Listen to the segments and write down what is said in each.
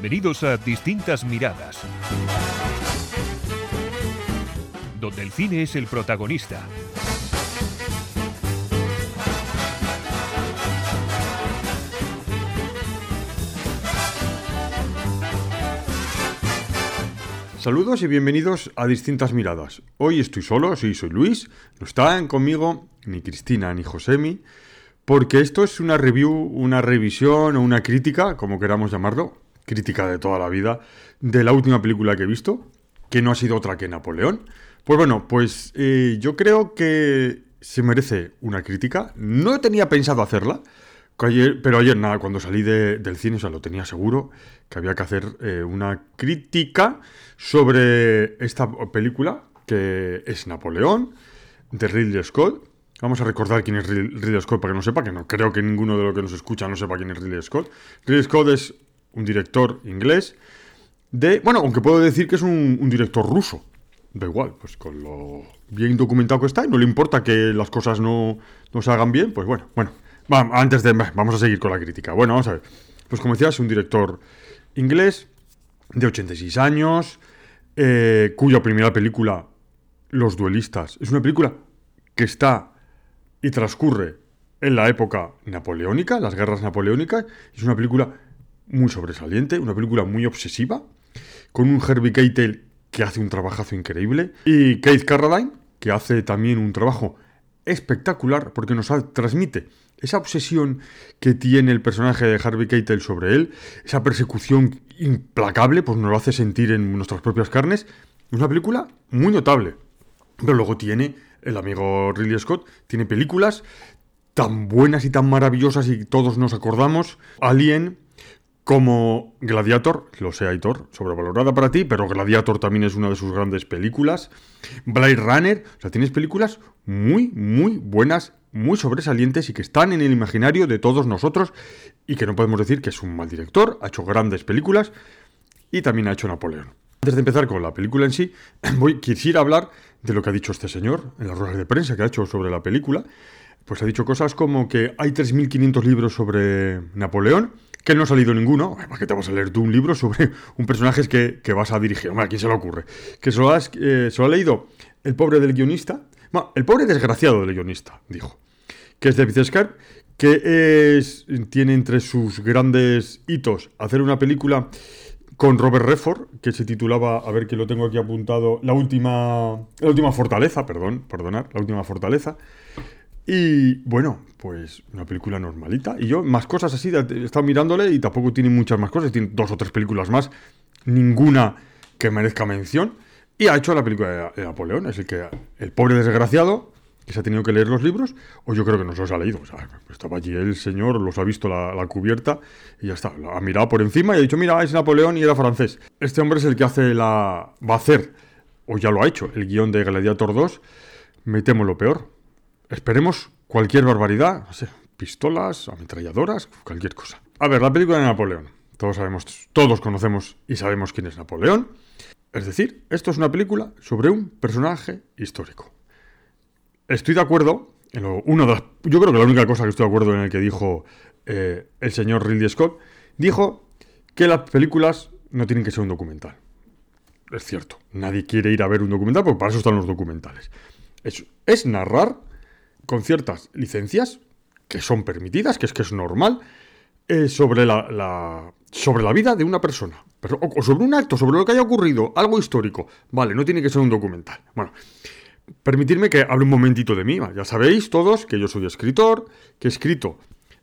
Bienvenidos a Distintas Miradas, donde el cine es el protagonista. Saludos y bienvenidos a Distintas Miradas. Hoy estoy solo, sí, soy Luis, no están conmigo ni Cristina ni Josemi, porque esto es una review, una revisión o una crítica, como queramos llamarlo, crítica de toda la vida, de la última película que he visto, que no ha sido otra que Napoleón. Pues bueno, pues eh, yo creo que se merece una crítica. No tenía pensado hacerla, pero ayer nada, cuando salí del cine, o sea, lo tenía seguro, que había que hacer eh, una crítica sobre esta película, que es Napoleón, de Ridley Scott. Vamos a recordar quién es Ridley Scott para que no sepa, que no creo que ninguno de los que nos escucha no sepa quién es Ridley Scott. Ridley Scott es un director inglés de... Bueno, aunque puedo decir que es un, director ruso. Da igual, pues con lo bien documentado que está y no le importa que las cosas no, no se hagan bien, pues bueno, bueno. antes de... Vamos a seguir con la crítica. Bueno, vamos a ver. Pues como decía, es un director inglés de 86 años, eh, cuya primera película, Los Duelistas, es una película que está y transcurre en la época napoleónica, las guerras napoleónicas. Es una película muy sobresaliente, una película muy obsesiva, con un Herbie Keitel que hace un trabajazo increíble y Keith Carradine que hace también un trabajo espectacular porque nos transmite esa obsesión que tiene el personaje de Harvey Keitel sobre él, esa persecución implacable, pues nos lo hace sentir en nuestras propias carnes. Es una película muy notable. Pero luego tiene, el amigo Ridley Scott, tiene películas tan buenas y tan maravillosas y todos nos acordamos. Alien, como Gladiator, lo sé, Aitor, sobrevalorada para ti, pero Gladiator también es una de sus grandes películas. Blade Runner, o sea, tienes películas muy, muy buenas, muy sobresalientes y que están en el imaginario de todos nosotros y que no podemos decir que es un mal director, ha hecho grandes películas y también ha hecho Napoleón. Antes de empezar con la película en sí, voy, quisiera hablar de lo que ha dicho este señor en las ruedas de prensa que ha hecho sobre la película. Pues ha dicho cosas como que hay 3.500 libros sobre Napoleón, que no ha salido ninguno. ¿Para qué te vas a leer tú un libro sobre un personaje que, que vas a dirigir? ¿a quién se le ocurre? Que se lo, eh, ha leído el pobre del guionista. el pobre desgraciado del guionista, dijo. Que es David Scarp, que es, tiene entre sus grandes hitos hacer una película con Robert Redford, que se titulaba, a ver que lo tengo aquí apuntado, La última, la última fortaleza, perdón, perdonar, La última fortaleza. Y bueno, pues una película normalita. Y yo, más cosas así, he estado mirándole y tampoco tiene muchas más cosas. Tiene dos o tres películas más, ninguna que merezca mención. Y ha hecho la película de, Napoleón. Es el que, el pobre desgraciado, que se ha tenido que leer los libros, o yo creo que no se los ha leído. Estaba allí el señor, los ha visto la, la cubierta y ya está. Ha mirado por encima y ha dicho, mira, es Napoleón y era francés. Este hombre es el que hace la. va a hacer, o ya lo ha hecho, el guion de Gladiator 2. Me temo lo peor Esperemos cualquier barbaridad, no sé, pistolas, ametralladoras, cualquier cosa. A ver, la película de Napoleón. Todos sabemos, todos conocemos y sabemos quién es Napoleón. Es decir, esto es una película sobre un personaje histórico. Estoy de acuerdo en lo, uno de yo creo que la única cosa que estoy de acuerdo en el que dijo eh, el señor Ridley Scott, dijo que las películas no tienen que ser un documental. Es cierto, nadie quiere ir a ver un documental porque para eso están los documentales. Es, es narrar con ciertas licencias que son permitidas, que es que es normal, eh, sobre, la, sobre la vida de una persona. Pero, o, sobre un acto, sobre lo que haya ocurrido, algo histórico. Vale, no tiene que ser un documental. Bueno, permitirme que hable un momentito de mí. Ya sabéis todos que yo soy escritor, que he escrito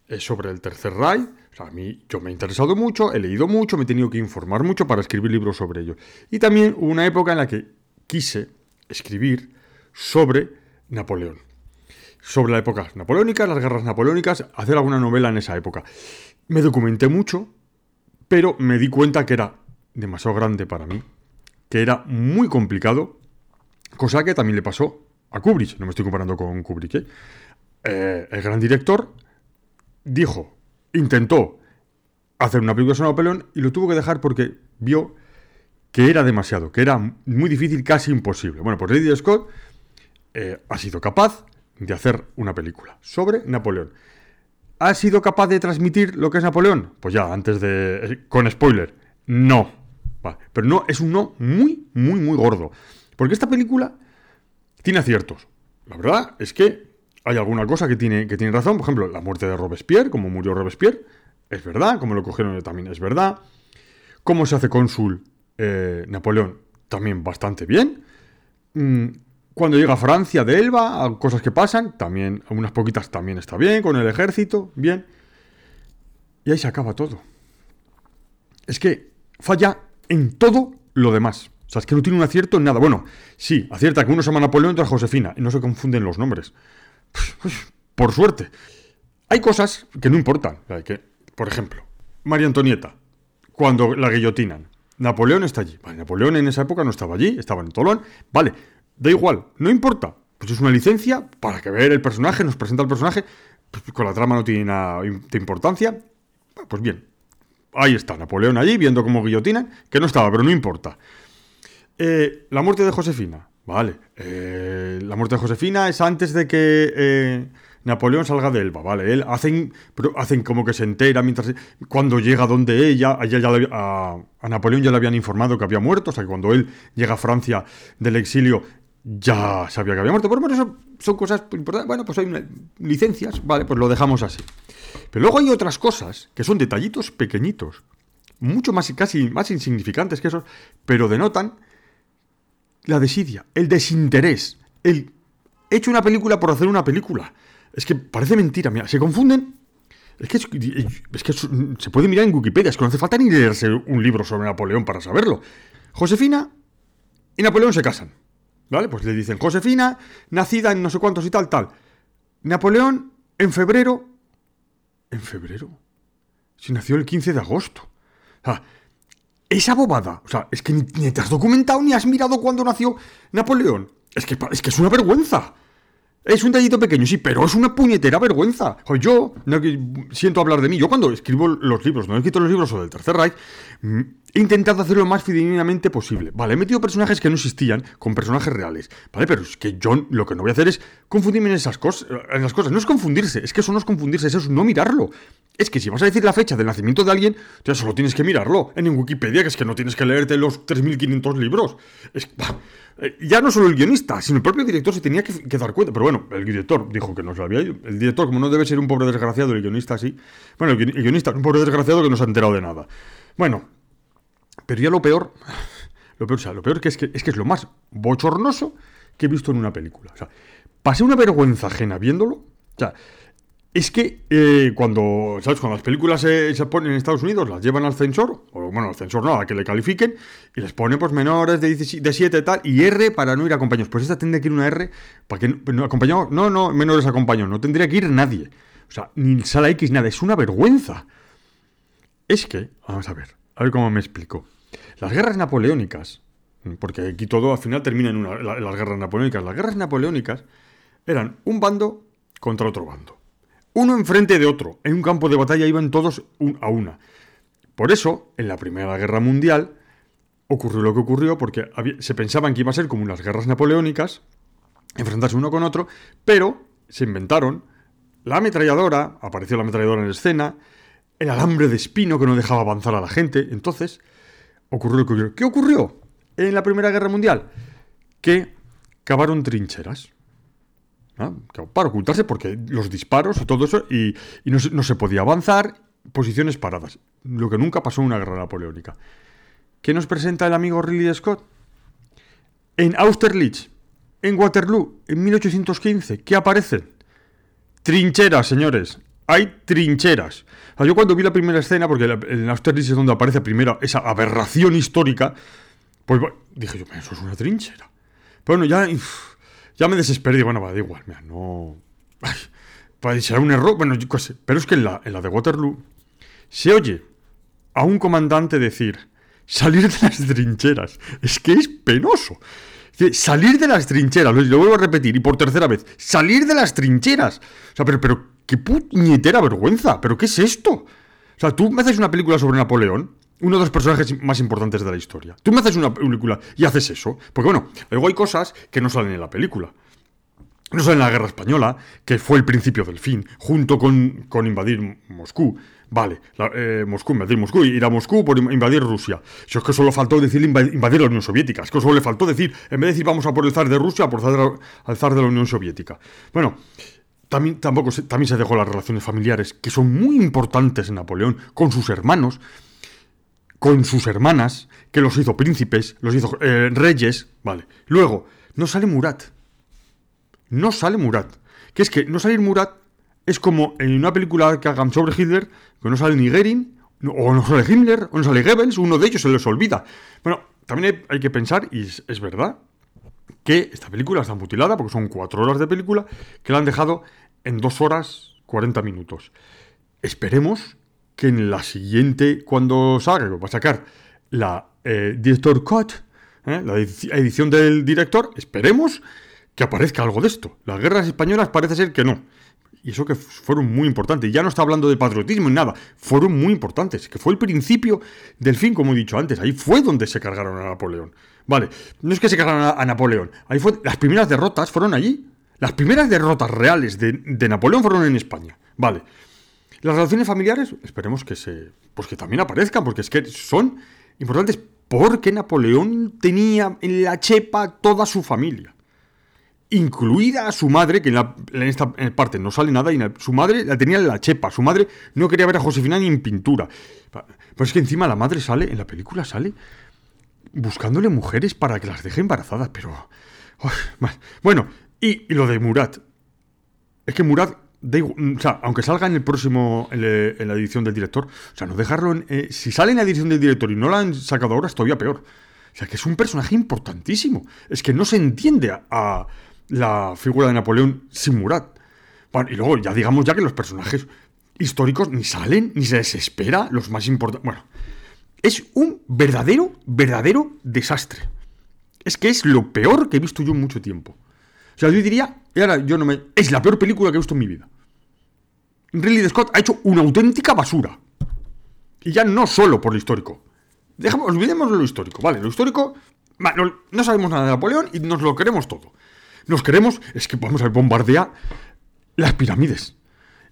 eh, sobre el Tercer Reich. A mí yo me he interesado mucho, he leído mucho, me he tenido que informar mucho para escribir libros sobre ello. Y también hubo una época en la que quise escribir sobre Napoleón sobre la época napoleónica, las guerras napoleónicas, hacer alguna novela en esa época. Me documenté mucho, pero me di cuenta que era demasiado grande para mí, que era muy complicado, cosa que también le pasó a Kubrick, no me estoy comparando con Kubrick, ¿eh? Eh, el gran director dijo, intentó hacer una película sobre Napoleón y lo tuvo que dejar porque vio que era demasiado, que era muy difícil, casi imposible. Bueno, pues Ridley Scott eh, ha sido capaz de hacer una película sobre Napoleón. ¿Ha sido capaz de transmitir lo que es Napoleón? Pues ya, antes de... con spoiler, No. Vale, pero no, es un no muy, muy, muy gordo. Porque esta película tiene aciertos. La verdad es que hay alguna cosa que tiene, que tiene razón. Por ejemplo, la muerte de Robespierre, como murió Robespierre, es verdad. Como lo cogieron también es verdad. Cómo se hace cónsul eh, Napoleón, también bastante bien. Mm, cuando llega a Francia de Elba, cosas que pasan, también, unas poquitas también está bien, con el ejército, bien. Y ahí se acaba todo. Es que falla en todo lo demás. O sea, es que no tiene un acierto en nada. Bueno, sí, acierta que uno se llama Napoleón y otro Josefina, y no se confunden los nombres. Por suerte. Hay cosas que no importan. Que, por ejemplo, María Antonieta, cuando la guillotinan. Napoleón está allí. Vale, Napoleón en esa época no estaba allí, estaba en Tolón. Vale, da igual, no importa. Pues es una licencia para que ver el personaje, nos presenta el personaje. Pues con la trama no tiene nada de importancia. Pues bien, ahí está, Napoleón allí viendo cómo guillotinan, que no estaba, pero no importa. Eh, la muerte de Josefina, vale. Eh, la muerte de Josefina es antes de que eh, Napoleón salga de Elba, vale. Él hacen, hacen como que se entera mientras cuando llega donde ella, ya a, Napoleón ya le habían informado que había muerto, o sea que cuando él llega a Francia del exilio ya sabía que había muerto. Pero bueno, eso son cosas importantes. Bueno, pues hay licencias, vale, pues lo dejamos así. Pero luego hay otras cosas que son detallitos pequeñitos, mucho más casi más insignificantes que esos, pero denotan la desidia, el desinterés, el he hecho una película por hacer una película. Es que parece mentira, mira, se confunden. Es que, es que se puede mirar en Wikipedia, es que no hace falta ni leerse un libro sobre Napoleón para saberlo. Josefina y Napoleón se casan. ¿Vale? Pues le dicen Josefina, nacida en no sé cuántos y tal, tal. Napoleón, en febrero. ¿En febrero? Si nació el 15 de agosto. Sea, esa bobada. O sea, es que ni, te has documentado ni has mirado cuándo nació Napoleón. Es que, es que es una vergüenza. Es un tallito pequeño, sí, pero es una puñetera vergüenza. Yo no siento hablar de mí. Yo cuando escribo los libros, no he escrito los libros sobre el Tercer Reich, mm, he intentado hacerlo lo más fidedigamente posible. Vale, he metido personajes que no existían con personajes reales. Vale, pero es que yo lo que no voy a hacer es confundirme en esas cosas. En las cosas. No es confundirse, es que eso no es confundirse, eso es no mirarlo. Es que si vas a decir la fecha del nacimiento de alguien, ya solo tienes que mirarlo en Wikipedia, que es que no tienes que leerte los 3.500 libros. Es, eh, ya no solo el guionista, sino el propio director se tenía que, dar cuenta. Pero bueno, el director dijo que no sabía. El director, como no debe ser un pobre desgraciado, el guionista sí. Bueno, el, guionista, un pobre desgraciado que no se ha enterado de nada. Bueno, pero ya lo peor, lo peor, o sea, lo peor que es que es que es lo más bochornoso que he visto en una película. O sea, pasé una vergüenza ajena viéndolo. O sea, es que eh, cuando, ¿sabes? Cuando las películas se, ponen en Estados Unidos, las llevan al censor, o bueno, al censor no, a que le califiquen, y les pone pues menores de, 7 y tal, y R para no ir acompañados. Pues esta tendría que ir una R para que no, acompañados, no, no, menores acompañados, no tendría que ir nadie. O sea, ni sala X, nada, es una vergüenza. Es que, vamos a ver, a ver cómo me explico. Las guerras napoleónicas, porque aquí todo al final termina en, una, las guerras napoleónicas, las guerras napoleónicas eran un bando contra otro bando uno enfrente de otro. En un campo de batalla iban todos a una. Por eso, en la Primera Guerra Mundial, ocurrió lo que ocurrió, porque se pensaban que iba a ser como unas guerras napoleónicas, enfrentarse uno con otro, pero se inventaron la ametralladora, apareció la ametralladora en escena, el alambre de espino que no dejaba avanzar a la gente. Entonces, ocurrió lo que ocurrió. ¿Qué ocurrió en la Primera Guerra Mundial? Que cavaron trincheras. Para ocultarse porque los disparos y todo eso, y, no, se, podía avanzar, posiciones paradas. Lo que nunca pasó en una guerra napoleónica. ¿Qué nos presenta el amigo Ridley Scott? En Austerlitz, en Waterloo, en 1815, ¿qué aparecen? Trincheras, señores. Hay trincheras. yo cuando vi la primera escena, porque en Austerlitz es donde aparece primero esa aberración histórica, pues dije yo, eso es una trinchera. Bueno, ya... Ya me desesperé bueno, va, da igual, mira, no... Ay, puede ser un error, bueno, yo qué sé. Pero es que en la, en la de Waterloo se oye a un comandante decir salir de las trincheras. Es que es penoso. Salir de las trincheras, lo, vuelvo a repetir, y por tercera vez, salir de las trincheras. O sea, pero, pero, qué puñetera vergüenza, pero ¿qué es esto? O sea, tú me haces una película sobre Napoleón uno de los personajes más importantes de la historia. Tú me haces una película y haces eso. Porque bueno, luego hay cosas que no salen en la película. no sale en la guerra española, que fue el principio del fin, junto con, con invadir Moscú. Vale, la, eh, Moscú, invadir Moscú, ir a Moscú por invadir Rusia. Si es que solo faltó decir invadir la Unión Soviética, es que solo le faltó decir, en vez de decir vamos a por el zar de Rusia, por el zar de la Unión Soviética. Bueno, también, tampoco se, también se dejó las relaciones familiares, que son muy importantes en Napoleón, con sus hermanos, con sus hermanas, que los hizo príncipes, los hizo eh, reyes, vale. Luego, no sale Murat. No sale Murat. Que es que no salir Murat es como en una película que hagan sobre Hitler, que no sale ni Goering, o no sale Himmler, o no sale Goebbels, uno de ellos se les olvida. Bueno, también hay, que pensar, y es, verdad, que esta película está mutilada, porque son cuatro horas de película, que la han dejado en dos horas 40 minutos. Esperemos que en la siguiente, cuando salga, va a sacar la eh, Director Cut, ¿eh? la edición del director, esperemos que aparezca algo de esto. Las guerras españolas parece ser que no. Y eso que fueron muy importantes. Ya no está hablando de patriotismo ni nada. Fueron muy importantes. Que fue el principio del fin, como he dicho antes. Ahí fue donde se cargaron a Napoleón. Vale, no es que se cargaron a, Napoleón. Ahí fue. Las primeras derrotas fueron allí. Las primeras derrotas reales de, de Napoleón fueron en España. Vale. Las relaciones familiares, esperemos que se. Pues que también aparezcan, porque es que son importantes porque Napoleón tenía en la chepa toda su familia. Incluida a su madre, que en, esta parte no sale nada, y su madre la tenía en la chepa. Su madre no quería ver a Josefina ni en pintura. Pues es que encima la madre sale, en la película sale, buscándole mujeres para que las deje embarazadas, pero. bueno, y, y lo de Murat. Es que Murat o sea, aunque salga en el próximo, en, la edición del director, o sea, no dejarlo en, eh, si sale en la edición del director y no la han sacado ahora, es todavía peor. O sea, que es un personaje importantísimo. Es que no se entiende a, la figura de Napoleón sin Murat. Bueno, y luego ya digamos ya que los personajes históricos ni salen, ni se desespera, los más importantes. Bueno, es un verdadero, verdadero desastre. Es que es lo peor que he visto yo en mucho tiempo. O sea, yo diría, y ahora yo no me. Es la peor película que he visto en mi vida. Ridley Scott ha hecho una auténtica basura. Y ya no solo por lo histórico. Dejamos, olvidemos lo histórico, ¿vale? Lo histórico. No, sabemos nada de Napoleón y nos lo queremos todo. Nos queremos. Es que vamos a bombardear las pirámides.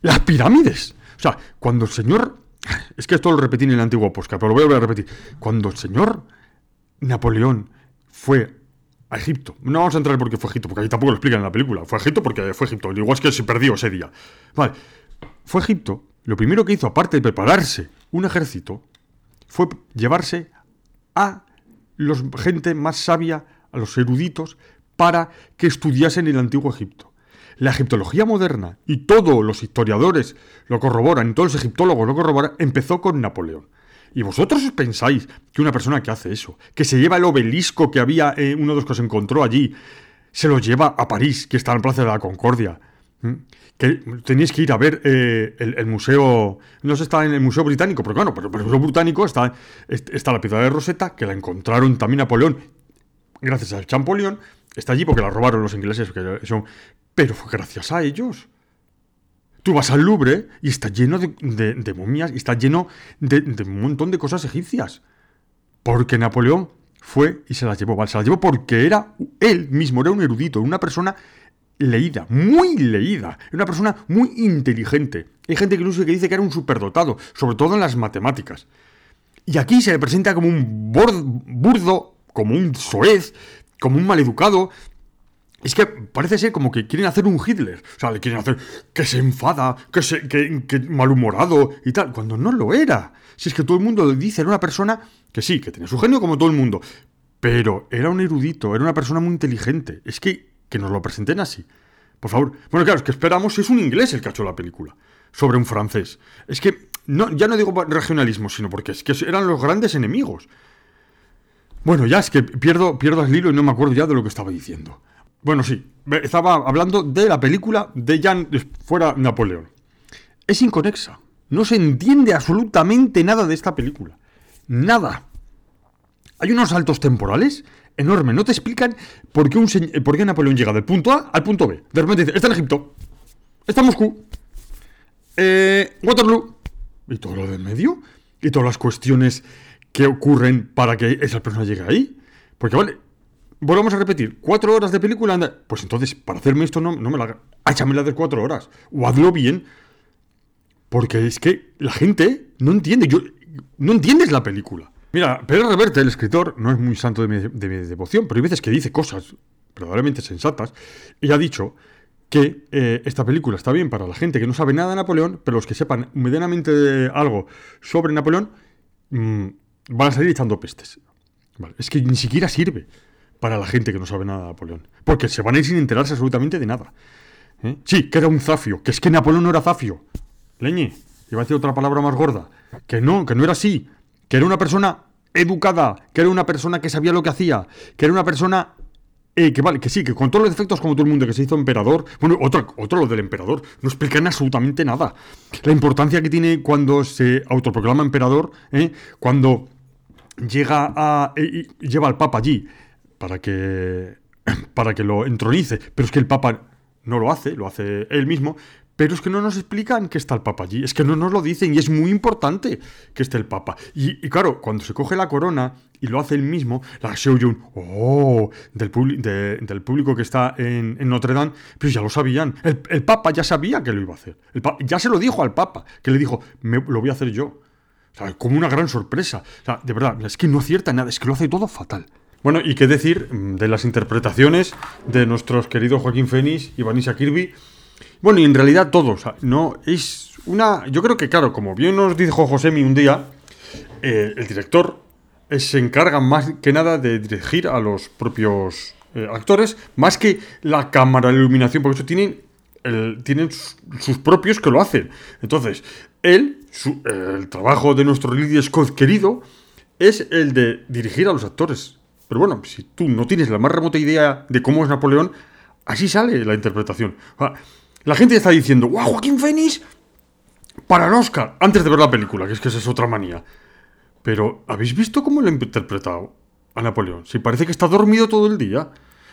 Las pirámides. O sea, cuando el señor. Es que esto lo repetí en el antiguo podcast, pero lo voy a volver a repetir. Cuando el señor Napoleón fue Egipto. No vamos a entrar porque fue Egipto, porque ahí tampoco lo explican en la película. Fue Egipto porque fue Egipto. Igual es que se perdió ese día. Vale. Fue Egipto. Lo primero que hizo, aparte de prepararse un ejército, fue llevarse a los gente más sabia, a los eruditos, para que estudiasen el antiguo Egipto. La egiptología moderna, y todos los historiadores lo corroboran, y todos los egiptólogos lo corroboran, empezó con Napoleón. ¿Y vosotros os pensáis que una persona que hace eso, que se lleva el obelisco que había, eh, uno de los que se encontró allí, se lo lleva a París, que está en la Plaza de la Concordia? Que tenéis que ir a ver eh, el, museo, no se está en el Museo Británico, pero bueno, pero, el Museo Británico está, está la piedra de Rosetta, que la encontraron también Napoleón, gracias al Champollion, está allí porque la robaron los ingleses, pero fue gracias a ellos. Tú vas al Louvre y está lleno de, momias y está lleno de, un montón de cosas egipcias. Porque Napoleón fue y se las llevó. se las llevó porque era él mismo, era un erudito, una persona leída, muy leída, una persona muy inteligente. Hay gente incluso que dice que era un superdotado, sobre todo en las matemáticas. Y aquí se le presenta como un burdo, como un soez, como un maleducado, es que parece ser como que quieren hacer un Hitler. O sea, le quieren hacer que se enfada, que, se, que, malhumorado y tal. Cuando no lo era. Si es que todo el mundo dice, era una persona que sí, que tenía su genio como todo el mundo. Pero era un erudito, era una persona muy inteligente. Es que, que nos lo presenten así. Por favor. Bueno, claro, es que esperamos si es un inglés el que ha hecho la película. Sobre un francés. Es que, no, ya no digo regionalismo, sino porque es que eran los grandes enemigos. Bueno, ya es que pierdo, pierdo el hilo y no me acuerdo ya de lo que estaba diciendo. Bueno, sí, estaba hablando de la película de Jan fuera Napoleón. Es inconexa. No se entiende absolutamente nada de esta película. Nada. Hay unos saltos temporales enormes. No te explican por qué, un por qué Napoleón llega del punto A al punto B. De repente dice, está en Egipto, está en Moscú, eh, Waterloo, y todo lo del medio, y todas las cuestiones que ocurren para que esa persona llegue ahí. Porque, vale, volvamos a repetir, cuatro horas de película, anda. Pues entonces, para hacerme esto, no, no me la haga. Échamela de cuatro horas. O hazlo bien. Porque es que la gente no entiende. Yo, no entiendes la película. Mira, Pedro Reverte, el escritor, no es muy santo de mi, de mi devoción, pero hay veces que dice cosas verdaderamente sensatas. Y ha dicho que eh, esta película está bien para la gente que no sabe nada de Napoleón, pero los que sepan medianamente algo sobre Napoleón mm, van a salir echando pestes. Vale, Es que ni siquiera sirve para la gente que no sabe nada de Napoleón. Porque se van a ir sin enterarse absolutamente de nada. ¿Eh? Sí, que era un zafio, que es que Napoleón no era zafio. Leñe, iba a decir otra palabra más gorda. Que no, que no era así. Que era una persona educada, que era una persona que sabía lo que hacía, que era una persona eh, que vale, que sí, que con todos los defectos como todo el mundo que se hizo emperador, bueno, otro, otro lo del emperador, no explican absolutamente nada. La importancia que tiene cuando se autoproclama emperador, ¿eh? cuando llega a... eh, lleva al Papa allí para que, para que lo entronice, pero es que el Papa no lo hace, lo hace él mismo, pero es que no nos explican que está el Papa allí, es que no nos lo dicen y es muy importante que esté el Papa. Y, y claro, cuando se coge la corona y lo hace él mismo, la se oye un oh del, de- del público que está en, en Notre Dame, pues ya lo sabían. El, el Papa ya sabía que lo iba a hacer. Ya se lo dijo al Papa, que le dijo, "Me- lo voy a hacer yo. O sea, como una gran sorpresa. O sea, de verdad, es que no acierta nada, es que lo hace todo fatal. Bueno, y qué decir mm, de las interpretaciones de nuestros queridos Joaquín Fénix y Vanessa Kirby. Bueno, y en realidad todos. No, es una. Yo creo que, claro, como bien nos dijo Josemi un día, eh, el director eh, se encarga más que nada de dirigir a los propios eh, actores, más que la cámara, la iluminación, porque eso tienen, tienen sus, propios que lo hacen. Entonces, él, su- el trabajo de nuestro Ridley Scott querido, es el de dirigir a los actores. Pero bueno, si tú no tienes la más remota idea de cómo es Napoleón, así sale la interpretación. La gente está diciendo, ¡guau, Joaquín Phoenix! Para el Oscar, antes de ver la película, que es que esa es otra manía. Pero, ¿habéis visto cómo lo han interpretado a Napoleón? Si parece que está dormido todo el día.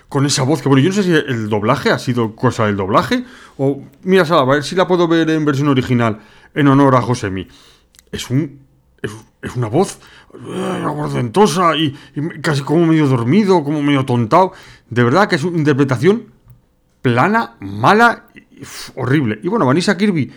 Con esa voz que, bueno, yo no sé si el doblaje ha sido cosa del doblaje. O, mira, Sara, a ver si la puedo ver en versión original, en honor a Josemi. Es un. Es, es una voz eh, aguardentosa y, y casi como medio dormido, como medio tontado. De verdad que es una interpretación plana, mala, y, horrible. Y bueno, Vanessa Kirby,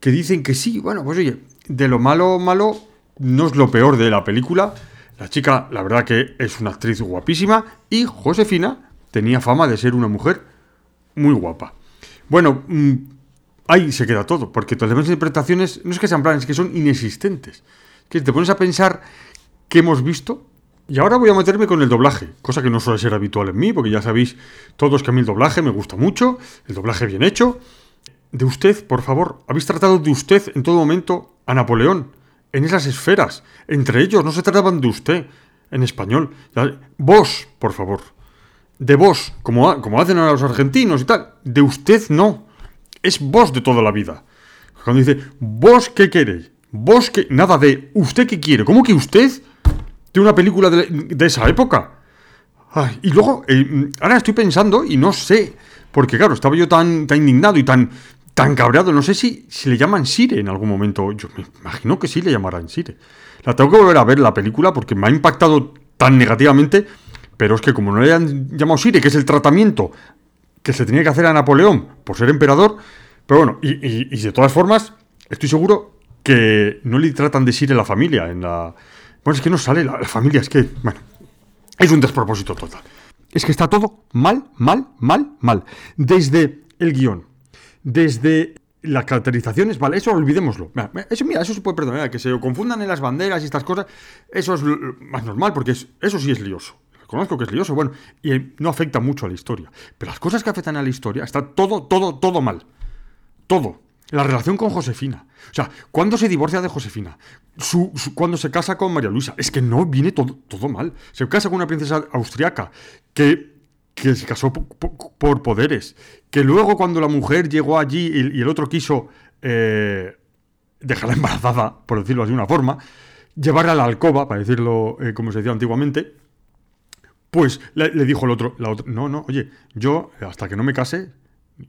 que dicen que sí, bueno, pues oye, de lo malo, malo, no es lo peor de la película. La chica, la verdad que es una actriz guapísima y Josefina tenía fama de ser una mujer muy guapa. Bueno, mm, ahí se queda todo, porque todas las interpretaciones no es que sean planas, es que son inexistentes. Que te pones a pensar qué hemos visto. Y ahora voy a meterme con el doblaje, cosa que no suele ser habitual en mí, porque ya sabéis todos que a mí el doblaje me gusta mucho, el doblaje bien hecho. De usted, por favor, habéis tratado de usted en todo momento a Napoleón, en esas esferas. Entre ellos no se trataban de usted en español. Vos, por favor. De vos, como, como hacen ahora los argentinos y tal. De usted no. Es vos de toda la vida. Cuando dice, vos qué queréis, vos qué... Nada de, ¿usted qué quiere? ¿Cómo que usted? De una película de, esa época. Ay, y luego, eh, ahora estoy pensando y no sé, porque claro, estaba yo tan, tan indignado y tan, tan cabreado, no sé si, si le llaman Sire en algún momento. Yo me imagino que sí le llamarán Sire. La tengo que volver a ver la película porque me ha impactado tan negativamente, pero es que como no le han llamado Sire, que es el tratamiento que se tenía que hacer a Napoleón por ser emperador, pero bueno, y- y de todas formas, estoy seguro que no le tratan de Sire la familia en la... Bueno, es que no sale la, la familia, es que, bueno, es un despropósito total. Es que está todo mal, mal, mal, mal. Desde el guion, desde las caracterizaciones, vale, eso olvidémoslo. Mira, Eso, mira, eso se puede perdonar, que se confundan en las banderas y estas cosas, eso es más normal, porque es- eso sí es lioso. Conozco que es lioso, bueno, y no afecta mucho a la historia. Pero las cosas que afectan a la historia, está todo, todo, todo mal. Todo. La relación con Josefina. O sea, ¿cuándo se divorcia de Josefina? Cuando se casa con María Luisa. Es que no viene todo, mal. Se casa con una princesa austriaca que, que se casó po- po- por, poderes. Que luego cuando la mujer llegó allí y, el otro quiso eh, dejarla embarazada, por decirlo de una forma, llevarla a la alcoba, para decirlo eh, como se decía antiguamente, pues le, dijo el otro, no, no, oye, yo hasta que no me case,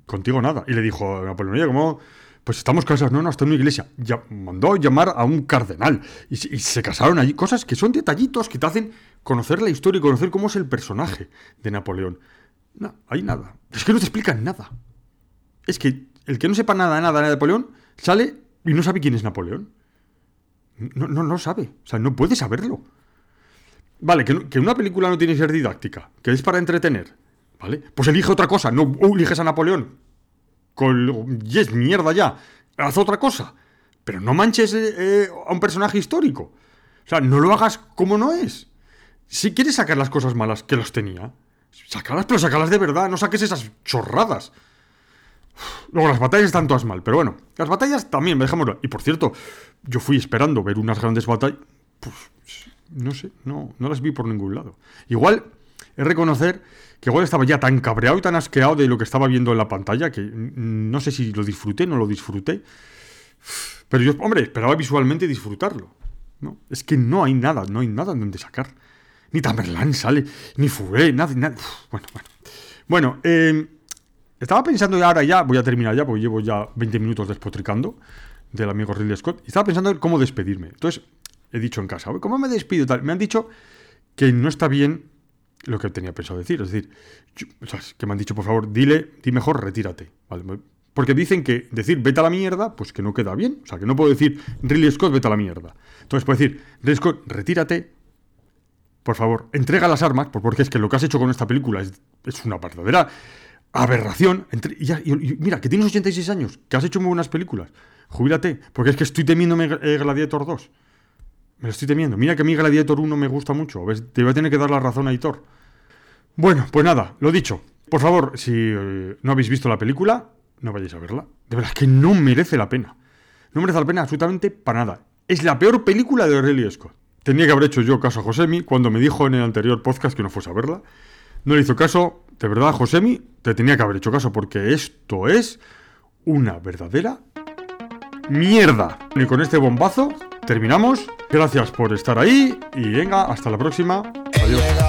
contigo nada. Y le dijo Napoleón, oye, ¿cómo Pues estamos casados, no, no, hasta en una iglesia. Ya, mandó llamar a un cardenal y, se- casaron allí. Cosas que son detallitos que te hacen conocer la historia y conocer cómo es el personaje de Napoleón. No, hay nada. Es que no te explican nada. Es que el que no sepa nada, nada de Napoleón, sale y no sabe quién es Napoleón. No, no, no sabe. O sea, no puede saberlo. Vale, que, que una película no tiene que ser didáctica, que es para entretener. ¿Vale? Pues elige otra cosa, no uh, eliges a Napoleón. Con, yes, mierda ya. Haz otra cosa. Pero no manches eh, eh, a un personaje histórico. O sea, no lo hagas como no es. Si quieres sacar las cosas malas que los tenía, sácalas, pero sácalas de verdad, no saques esas chorradas. Luego las batallas están todas mal, pero bueno, las batallas también, dejémoslo. Y por cierto, yo fui esperando ver unas grandes batallas. Pues no sé, no, no las vi por ningún lado. Igual, es reconocer que igual estaba ya tan cabreado y tan asqueado de lo que estaba viendo en la pantalla que mm, no sé si lo disfruté, no lo disfruté. Pero yo, hombre, esperaba visualmente disfrutarlo. No, es que no hay nada, no hay nada en donde sacar. Ni Tamerlán sale, ni Fouet, nada, nada. Bueno, bueno. Bueno, eh, estaba pensando ahora ya, voy a terminar ya, porque llevo ya 20 minutos despotricando del amigo Ridley Scott. Y estaba pensando en cómo despedirme. Entonces, he dicho en casa, "Oye, ¿cómo me despido? Tal. Me han dicho que no está bien lo que tenía pensado decir. Es decir, que me han dicho, por favor, dile, di mejor, retírate. Porque dicen que decir vete a la mierda, pues que no queda bien. O sea, que no puedo decir Ridley Scott, vete a la mierda. Entonces puedo decir, Ridley Scott, retírate, por favor, entrega las armas, por- porque es que lo que has hecho con esta película es, es una verdadera aberración. Entre- mira, que tienes 86 años, que has hecho muy buenas películas. Jubílate, porque es que estoy temiéndome eh, Gladiator 2. Me lo estoy temiendo. Mira que a mí Gladiator 1 me gusta mucho. A ver, te voy a tener que dar la razón a Hitor. Bueno, pues nada, lo dicho. Por favor, si eh, no habéis visto la película, no vayáis a verla. De verdad, que no merece la pena. No merece la pena absolutamente para nada. Es la peor película de Ridley Scott. Tenía que haber hecho yo caso a Josemi cuando me dijo en el anterior podcast que no fuese a verla. No le hizo caso. De verdad, Josemi, te tenía que haber hecho caso porque esto es una verdadera mierda. Y con este bombazo terminamos. Gracias por estar ahí y venga, hasta la próxima. Adiós.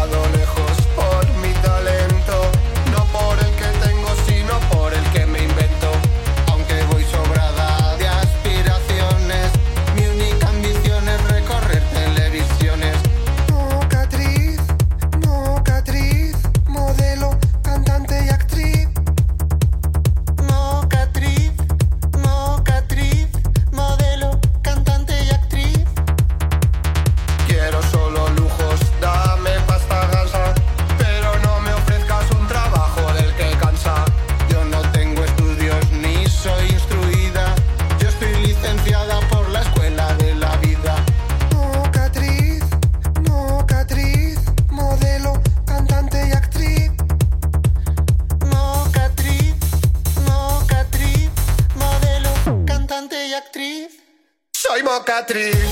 Soy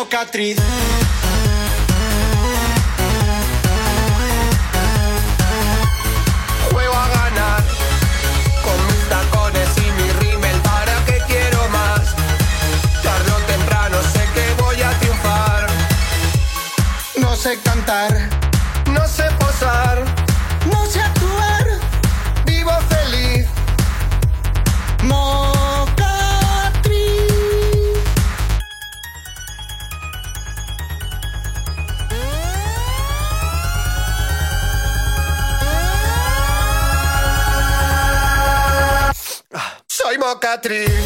Mocatriz. Juego a ganar con mis tacones y mi rímel. ¿Para qué quiero más? Tarde o temprano sé que voy a triunfar. No sé cantar, cicatriz.